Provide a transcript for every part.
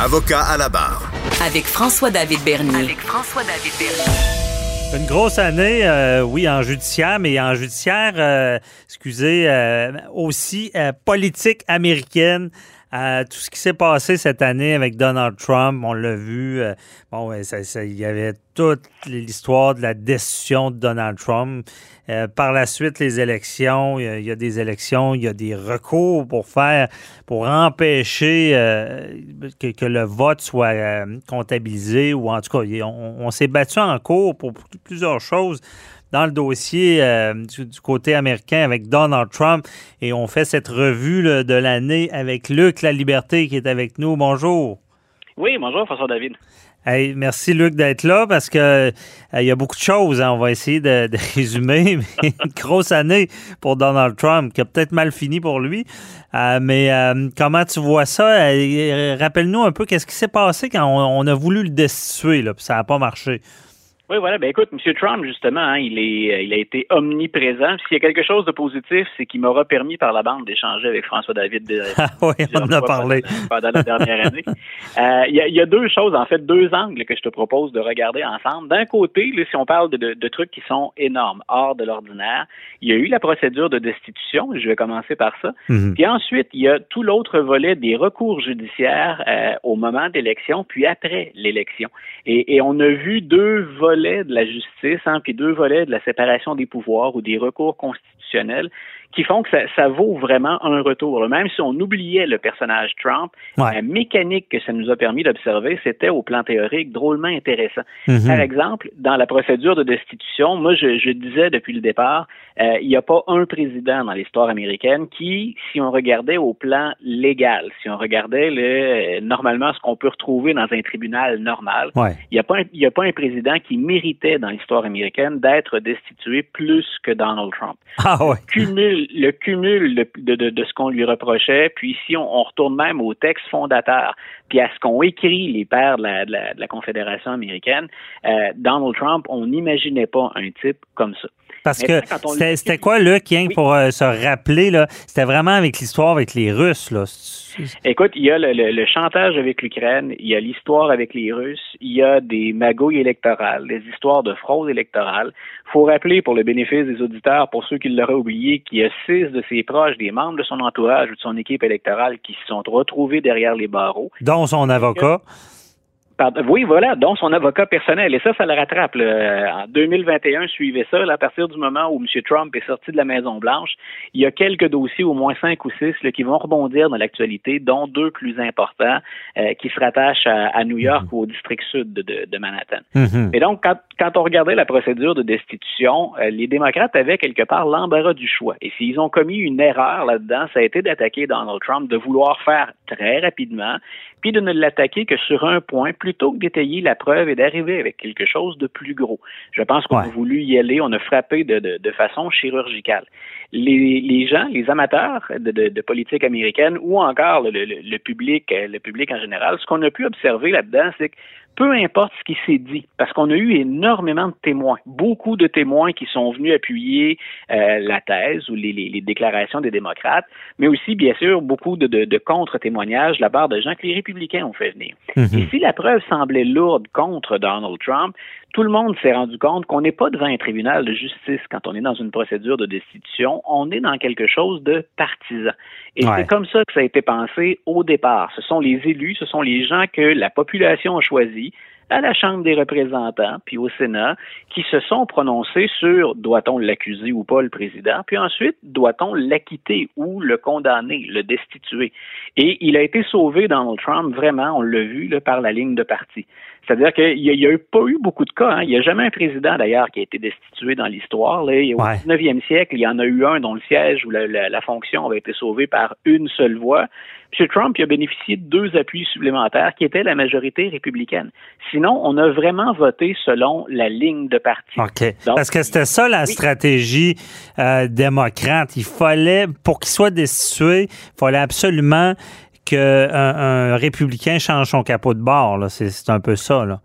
Avocat à la barre. Avec François-David Bernier. Avec François-David Bernier. Une grosse année, euh, oui, en judiciaire, mais en judiciaire, euh, excusez, euh, aussi euh, politique américaine. Tout ce qui s'est passé cette année avec Donald Trump, on l'a vu. euh, bon, ouais, ça- il y avait toute l'histoire de la décision de Donald Trump. Euh, par la suite, les élections, il y, a, il des élections, il y a des recours pour faire, pour empêcher euh, que, le vote soit comptabilisé ou en tout cas, il- on, on s'est battu en cours pour plusieurs choses dans le dossier euh, du, du côté américain avec Donald Trump et on fait cette revue là, de l'année avec Luc La Liberté qui est avec nous. Bonjour. Oui, bonjour François David. Hey, merci Luc d'être là parce que euh, il y a beaucoup de choses. hein. On va essayer de, de résumer. Mais une grosse année pour Donald Trump qui a peut-être mal fini pour lui. Euh, mais euh, comment tu vois ça? Rappelle-nous un peu qu'est-ce qui s'est passé quand on, on a voulu le destituer, là, puis ça n'a pas marché. Oui, voilà. Ben écoute, M. Trump, justement, hein, il est, euh, il a été omniprésent. S'il y a quelque chose de positif, c'est qu'il m'aura permis par la bande d'échanger avec François David. de- Ah oui, on en a parlé. Pendant, pendant la dernière année. Euh, Il y, a, il y a deux choses, en fait, deux angles que je te propose de regarder ensemble. D'un côté, là, si on parle de, de- de trucs qui sont énormes, hors de l'ordinaire, il y a eu la procédure de destitution. Je vais commencer par ça. Mhm. Puis ensuite, il y a tout l'autre volet des recours judiciaires euh, au moment d'élection, puis après l'élection. Et, et on a vu deux volets de la justice, hein, puis deux volets de la séparation des pouvoirs ou des recours constitutionnels qui font que ça, ça vaut vraiment un retour. Même si on oubliait le personnage Trump, Ouais. la mécanique que ça nous a permis d'observer, c'était au plan théorique drôlement intéressant. Mhm. Par exemple, dans la procédure de destitution, moi, je, je disais depuis le départ, euh, il n'y a pas un président dans l'histoire américaine qui, si on regardait au plan légal, si on regardait le, euh, normalement ce qu'on peut retrouver dans un tribunal normal, Ouais. il n'y a, pas un- il y a pas un président qui méritait dans l'histoire américaine d'être destitué plus que Donald Trump Ah ouais. cumul, le cumul de, de, de- de ce qu'on lui reprochait, puis si on, on retourne même au texte fondateur, puis à ce qu'ont écrit les pères de la, de la, de la Confédération américaine, euh, Donald Trump, on n'imaginait pas un type comme ça. Parce Mais que c'était quoi, Luc, que Oui. pour euh, se rappeler, là, c'était vraiment avec l'histoire avec les Russes, là. Écoute, il y a le, le- le chantage avec l'Ukraine, il y a l'histoire avec les Russes, il y a des magouilles électorales, des histoires de fraude électorale. faut rappeler, pour le bénéfice des auditeurs, pour ceux qui l'auraient oublié, qu'il y a six de ses proches, des membres de son entourage ou de son équipe électorale qui se sont retrouvés derrière les barreaux. Son avocat. Pardon, oui, voilà, dont son avocat personnel. Et ça, ça le rattrape. là. En 2021, suivez ça. là, à partir du moment où M. Trump est sorti de la Maison-Blanche, il y a quelques dossiers, au moins cinq ou six, là, qui vont rebondir dans l'actualité, dont deux plus importants euh, qui se rattachent à, à New York ou au district sud de, de- de Manhattan. Mhm. Et donc, quand, quand on regardait la procédure de destitution, euh, les démocrates avaient quelque part l'embarras du choix. Et s'ils ont commis une erreur là-dedans, ça a été d'attaquer Donald Trump, de vouloir faire très rapidement, puis de ne l'attaquer que sur un point, plutôt que d'étayer la preuve et d'arriver avec quelque chose de plus gros. Je pense qu'on Ouais. a voulu y aller, on a frappé de, de, de façon chirurgicale. Les, les gens, les amateurs de, de, de politique américaine ou encore le, le, le public, euh, le public en général, ce qu'on a pu observer là-dedans, c'est que peu importe ce qui s'est dit, parce qu'on a eu énormément de témoins, beaucoup de témoins qui sont venus appuyer euh, la thèse ou les, les, les déclarations des démocrates, mais aussi, bien sûr, beaucoup de, de, de contre-témoignages de la part de gens que les républicains ont fait venir. Mhm. Et si la preuve semblait lourde contre Donald Trump, tout le monde s'est rendu compte qu'on n'est pas devant un tribunal de justice quand on est dans une procédure de destitution, on est dans quelque chose de partisan. Et Ouais. c'est comme ça que ça a été pensé au départ. Ce sont les élus, ce sont les gens que la population a choisis à la Chambre des représentants, puis au Sénat, qui se sont prononcés sur doit-on l'accuser ou pas le président, puis ensuite doit-on l'acquitter ou le condamner, le destituer. Et il a été sauvé, Donald Trump, vraiment, on l'a vu, là, par la ligne de parti. C'est-à-dire qu'il n'y a, eu pas eu beaucoup de cas. Hein. Il n'y a jamais un président, d'ailleurs, qui a été destitué dans l'histoire. Au Ouais. 19e siècle, il y en a eu un dont le siège ou la, la- la fonction avait été sauvée par une seule voix. M. Trump il a bénéficié de deux appuis supplémentaires qui étaient la majorité républicaine. Sinon, on a vraiment voté selon la ligne de parti. OK. Donc- Parce que c'était ça la Oui. stratégie euh, démocrate. Il fallait, pour qu'il soit destitué, il fallait absolument qu'un un républicain change son capot de bord. C'est c'est un peu ça. Là.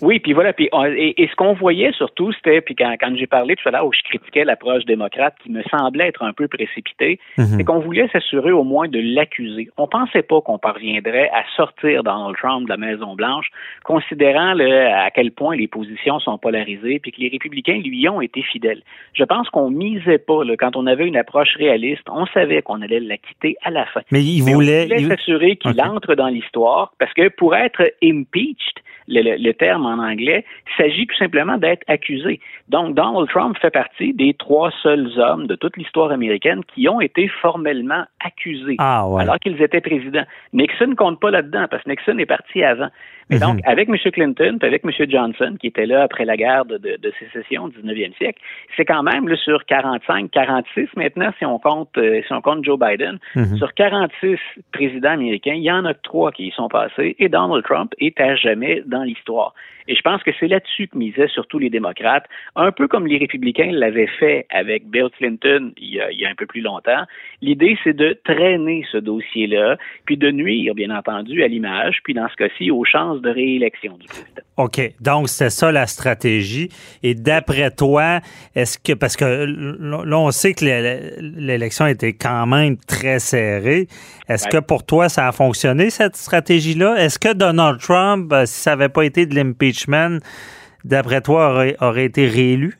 Oui, puis voilà, puis et, ce qu'on voyait surtout, c'était, puis quand, quand j'ai parlé tout à l'heure où je critiquais l'approche démocrate qui me semblait être un peu précipitée, mhm. c'est qu'on voulait s'assurer au moins de l'accuser. On pensait pas qu'on parviendrait à sortir Donald Trump de la Maison Blanche, considérant le, à quel point les positions sont polarisées, puis que les républicains lui ont été fidèles. Je pense qu'on misait pas là, quand on avait une approche réaliste, on savait qu'on allait la quitter à la fin. Mais il voulait, s'assurer qu'il entre dans l'histoire, parce que pour être impeached, le, terme en anglais, s'agit tout simplement d'être accusé. Donc, Donald Trump fait partie des trois seuls hommes de toute l'histoire américaine qui ont été formellement accusés ah, alors qu'ils étaient présidents. Nixon ne compte pas là-dedans parce que Nixon est parti avant. Mais donc, mhm. avec M. Clinton et avec M. Johnson, qui était là après la guerre de, de, sécession au 19e siècle, c'est quand même là, sur 45, 46 maintenant, si on compte, euh, si on compte Joe Biden, mhm. sur 46 présidents américains, il y en a trois qui y sont passés et Donald Trump est à jamais dans l'histoire. Et je pense que c'est là-dessus que misaient surtout les démocrates, un peu comme les républicains l'avaient fait avec Bill Clinton il y a, il y a un peu plus longtemps. L'idée, c'est de traîner ce dossier-là, puis de nuire, bien entendu, à l'image, puis dans ce cas-ci, aux chances de réélection du président. OK. Donc, c'est ça la stratégie. Et d'après toi, est-ce que, parce que là, on sait que l'élection était quand même très serrée. Est-ce que pour toi, ça a fonctionné, cette stratégie-là? Est-ce que Donald Trump, euh, si ça n'avait pas été de l'impeachment, d'après toi, aurait, aurait été réélu?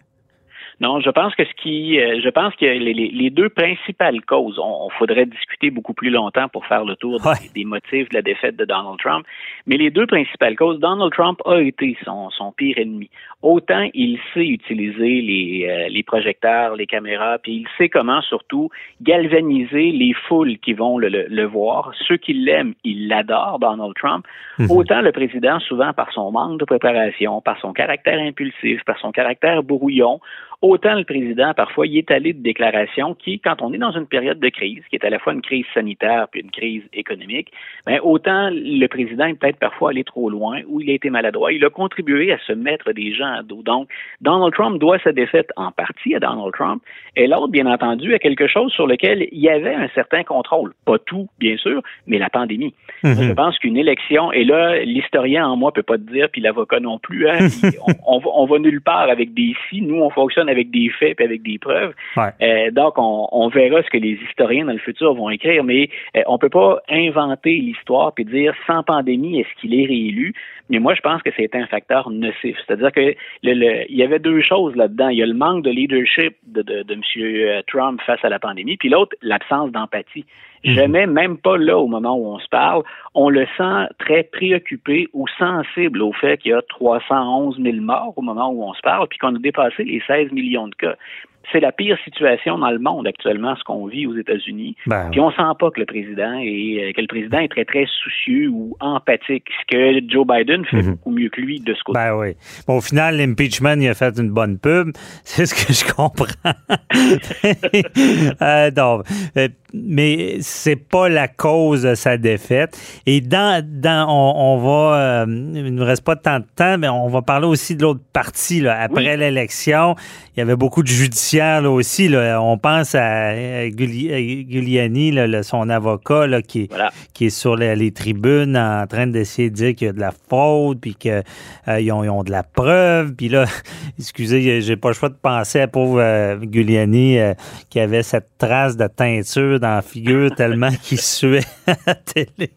Non, je pense que ce qui, euh, je pense que les, les, deux principales causes, on, faudrait discuter beaucoup plus longtemps pour faire le tour des, motifs de la défaite de Donald Trump, mais les deux principales causes, Donald Trump a été son, son pire ennemi. Autant il sait utiliser les, euh, les projecteurs, les caméras, puis il sait comment surtout galvaniser les foules qui vont le, le, voir. Ceux qui l'aiment, ils l'adorent, Donald Trump. Mhm. Autant le président, souvent par son manque de préparation, par son caractère impulsif, par son caractère brouillon, Autant le président, parfois, il est allé de déclarations qui, quand on est dans une période de crise, qui est à la fois une crise sanitaire puis une crise économique, ben, autant le président est peut-être parfois allé trop loin ou il a été maladroit. Il a contribué à se mettre des gens Donc, Donald Trump doit sa défaite en partie à Donald Trump et l'autre, bien entendu, à quelque chose sur lequel il y avait un certain contrôle. Pas tout, bien sûr, mais la pandémie. Je pense qu'une élection, et là, l'historien en moi peut pas te dire, puis l'avocat non plus, hein, on, on, va nulle part avec des si. Nous, on fonctionne avec des faits et avec des preuves. Euh, donc, on, verra ce que les historiens dans le futur vont écrire, mais euh, on peut pas inventer l'histoire puis dire sans pandémie, est-ce qu'il est réélu? Mais moi, je pense que c'est un facteur nocif. C'est-à-dire que il y avait deux choses là-dedans. Il y a le manque de leadership de, de, de M. Trump face à la pandémie, puis l'autre, l'absence d'empathie. Mhm. Jamais, même pas là au moment où on se parle, on le sent très préoccupé ou sensible au fait qu'il y a 311 000 morts au moment où on se parle, puis qu'on a dépassé les 16 millions de cas c'est la pire situation dans le monde actuellement, ce qu'on vit aux États-Unis. Ben, Puis on sent pas que le président est que le président est très très soucieux ou empathique, ce que Joe Biden fait mhm. beaucoup mieux que lui de ce côté. Ben oui. Bon, au final, l'impeachment, il a fait une bonne pub. C'est ce que je comprends. euh, non, euh, mais c'est pas la cause de sa défaite. Et dans, dans on, va, euh, il ne reste pas tant de temps, mais on va parler aussi de l'autre partie. Là. Après l'élection, il y avait beaucoup de judiciaires là, aussi. Là. On pense à Giuliani, là, son avocat, là, qui, qui est sur les, tribunes en train d'essayer de dire qu'il y a de la fraude, puis qu'ils euh, ont, ont, de la preuve. Puis là, excusez, j'ai pas le choix de penser à pauvre euh, Giuliani qui avait cette trace de teinture dans la figure tellement qu'il suait à la télé.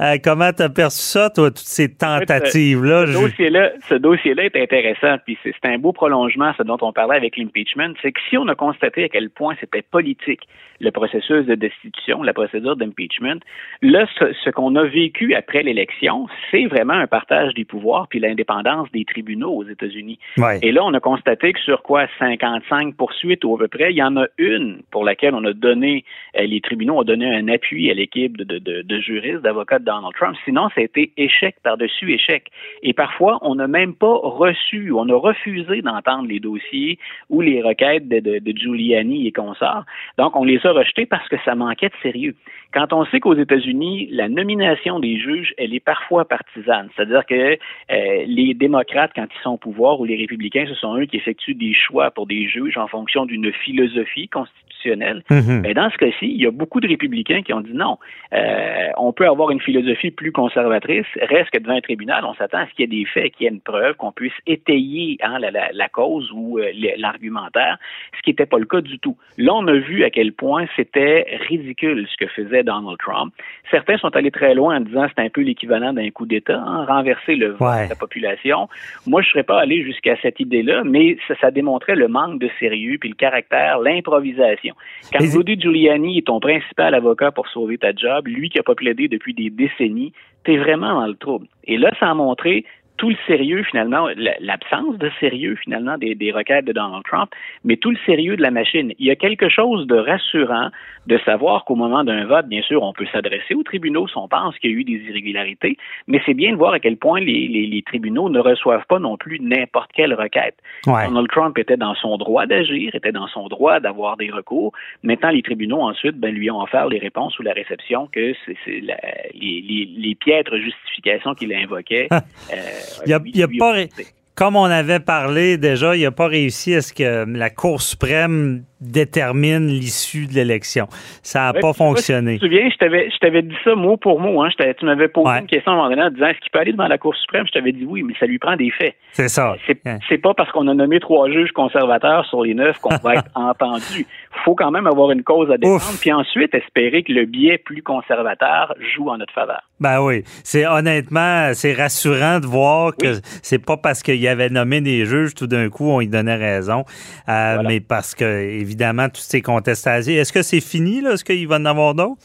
Euh, comment t'as perçu ça, toi, toutes ces tentatives-là? ce dossier-là, ce dossier-là est intéressant, puis c'est un beau prolongement, ce dont on parlait avec l'impeachment, c'est que si on a constaté à quel point c'était politique, le processus de destitution, la procédure d'impeachment, là, ce, qu'on a vécu après l'élection, c'est vraiment un partage des pouvoirs puis l'indépendance des tribunaux aux États-Unis. Et là, on a constaté que sur quoi 55 poursuites ou à peu près, il y en a une pour laquelle on a donné, euh, les tribunaux ont donné un appui à l'équipe de, de, de juristes, d'avocats de Donald Trump. Sinon, ça a été échec par-dessus échec. Et parfois, on n'a même pas reçu, on a refusé d'entendre les dossiers ou les requêtes de, de, Giuliani et consorts. Donc, on les a rejetés parce que ça manquait de sérieux. Quand on sait qu'aux États-Unis, la nomination des juges, elle est parfois partisane, c'est-à-dire que euh, les démocrates, quand ils sont au pouvoir, ou les républicains, ce sont eux qui effectuent des choix pour des juges en fonction d'une philosophie constitutionnelle. Mm-hmm. Mais dans ce cas-ci, il y a beaucoup de républicains qui ont dit non. Euh, on peut avoir une philosophie plus conservatrice, reste que devant un tribunal, on s'attend à ce qu'il y ait des faits, qu'il y ait une preuve, qu'on puisse étayer hein, la, cause ou euh, l'argumentaire, ce qui n'était pas le cas du tout. Là, on a vu à quel point c'était ridicule ce que faisait Donald Trump. Certains sont allés très loin en disant c'est un peu l'équivalent d'un coup d'État, hein, renverser le vote de la population. Moi, je ne serais pas allé jusqu'à cette idée-là, mais ça, démontrait le manque de sérieux puis le caractère, l'improvisation. Quand Rudy Giuliani est ton principal avocat pour sauver ta job, lui qui a pas plaidé depuis des décennies, t'es vraiment dans le trouble. Et là, ça a montré tout le sérieux, finalement, l'absence de sérieux, finalement, des, requêtes de Donald Trump, mais tout le sérieux de la machine. Il y a quelque chose de rassurant de savoir qu'au moment d'un vote, bien sûr, on peut s'adresser aux tribunaux si on pense qu'il y a eu des irrégularités, mais c'est bien de voir à quel point les, tribunaux ne reçoivent pas non plus n'importe quelle requête. Donald Trump était dans son droit d'agir, était dans son droit d'avoir des recours. Maintenant, les tribunaux, ensuite, ben, lui ont offert les réponses ou la réception que c'est les, les, piètres justifications qu'il invoquait. euh, il n'y a, pas, comme on avait parlé déjà, il n'a pas réussi à ce que la Cour suprême détermine l'issue de l'élection. Ça n'a pas fonctionné. Tu te souviens, je t'avais dit ça mot pour mot. Hein. Tu m'avais posé une question à un moment donné en disant est-ce qu'il peut aller devant la Cour suprême? Je t'avais dit oui, mais ça lui prend des faits. C'est ça. C'est pas parce qu'on a nommé trois juges conservateurs sur les neuf qu'on va être entendu. Il faut quand même avoir une cause à défendre, puis ensuite espérer que le biais plus conservateur joue en notre faveur. Ben oui. C'est honnêtement, c'est rassurant de voir que c'est pas parce qu'il y avait nommé des juges tout d'un coup on y donnait raison, euh, mais parce que évidemment, toutes ces contestations. Est-ce que c'est fini, là? Est-ce qu'il va en avoir d'autres?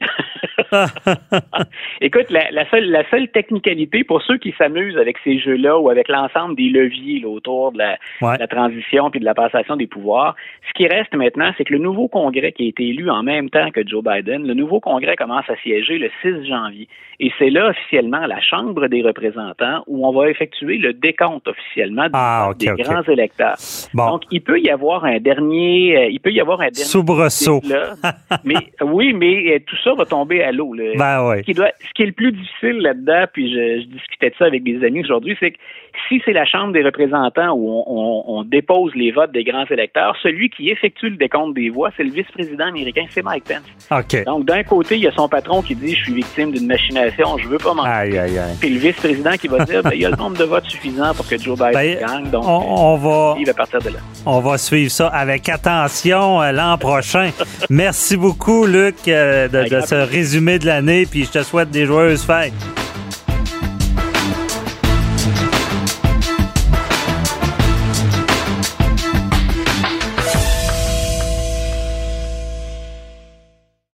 Écoute, la, seule, la seule technicalité pour ceux qui s'amusent avec ces jeux-là ou avec l'ensemble des leviers autour de la, transition puis de la passation des pouvoirs, ce qui reste maintenant, c'est que le nouveau Congrès qui a été élu en même temps que Joe Biden, le nouveau Congrès commence à siéger le 6 janvier. Et c'est là officiellement la Chambre des représentants où on va effectuer le décompte officiellement ah, des grands électeurs. Donc, il peut y avoir un dernier, euh, il peut y avoir un dernier soubresaut. mais oui, mais euh, tout ça va tomber à l'eau. Ben ce, qui doit, ce qui est le plus difficile là-dedans, puis je, discutais de ça avec des amis aujourd'hui, c'est que si c'est la Chambre des représentants où on, dépose les votes des grands électeurs, celui qui effectue le décompte des voix, c'est le vice-président américain, c'est Mike Pence. Donc, d'un côté, il y a son patron qui dit, je suis victime d'une machination, je veux pas m'en Puis le vice-président qui va dire, ben, il y a le nombre de votes suffisant pour que Joe Biden ben, gagne, donc on, va, il va partir de là. On va suivre ça avec attention euh, l'an prochain. Merci beaucoup, Luc, euh, de, de ce résumé de l'année, puis je te souhaite des joyeuses fêtes.